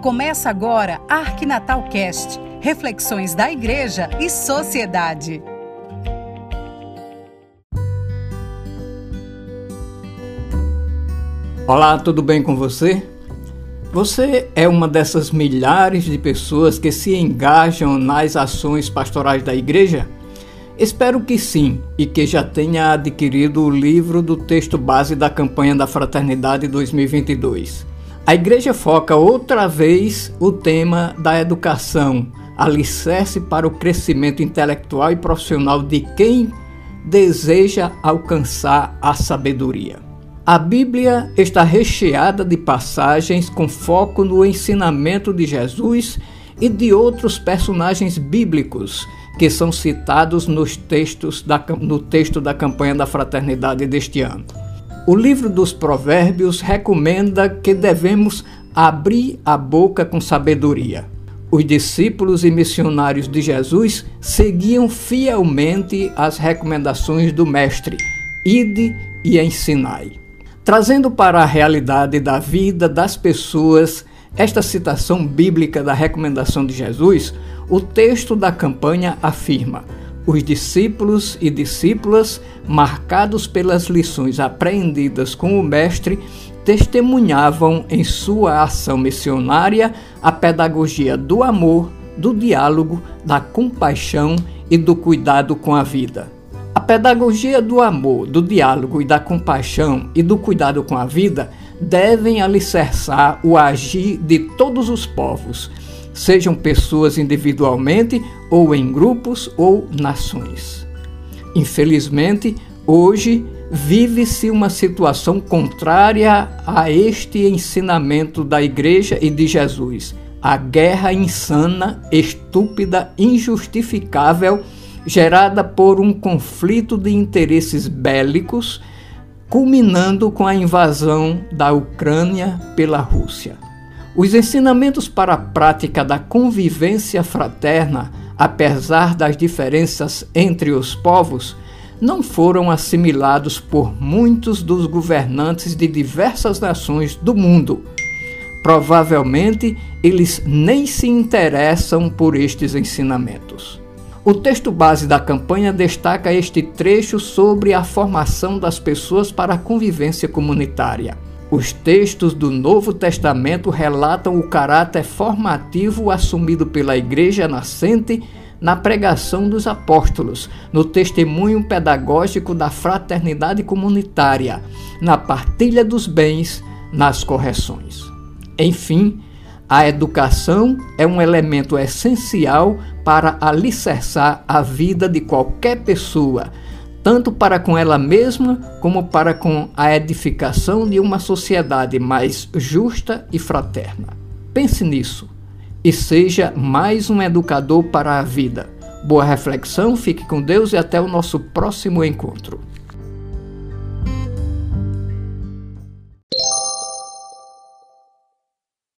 Começa agora Arquinatal Cast, reflexões da igreja e sociedade. Olá, tudo bem com você? Você é uma dessas milhares de pessoas que se engajam nas ações pastorais da igreja? Espero que sim e que já tenha adquirido o livro do texto base da campanha da Fraternidade 2022. A igreja foca outra vez o tema da educação, alicerce para o crescimento intelectual e profissional de quem deseja alcançar a sabedoria. A Bíblia está recheada de passagens com foco no ensinamento de Jesus e de outros personagens bíblicos que são citados nos textos da, no texto da campanha da fraternidade deste ano. O livro dos Provérbios recomenda que devemos abrir a boca com sabedoria. Os discípulos e missionários de Jesus seguiam fielmente as recomendações do Mestre: ide e ensinai. Trazendo para a realidade da vida das pessoas esta citação bíblica da recomendação de Jesus, o texto da campanha afirma: os discípulos e discípulas, marcados pelas lições aprendidas com o Mestre, testemunhavam em sua ação missionária a pedagogia do amor, do diálogo, da compaixão e do cuidado com a vida. A pedagogia do amor, do diálogo e da compaixão e do cuidado com a vida devem alicerçar o agir de todos os povos, sejam pessoas individualmente ou em grupos ou nações. Infelizmente, hoje vive-se uma situação contrária a este ensinamento da Igreja e de Jesus. A guerra insana, estúpida, injustificável, gerada por um conflito de interesses bélicos, culminando com a invasão da Ucrânia pela Rússia. Os ensinamentos para a prática da convivência fraterna, apesar das diferenças entre os povos, não foram assimilados por muitos dos governantes de diversas nações do mundo. Provavelmente eles nem se interessam por estes ensinamentos. O texto base da campanha destaca este trecho sobre a formação das pessoas para a convivência comunitária. Os textos do Novo Testamento relatam o caráter formativo assumido pela Igreja nascente na pregação dos apóstolos, no testemunho pedagógico da fraternidade comunitária, na partilha dos bens, nas correções. Enfim, a educação é um elemento essencial para alicerçar a vida de qualquer pessoa tanto para com ela mesma como para com a edificação de uma sociedade mais justa e fraterna. Pense nisso e seja mais um educador para a vida. Boa reflexão, fique com Deus e até o nosso próximo encontro.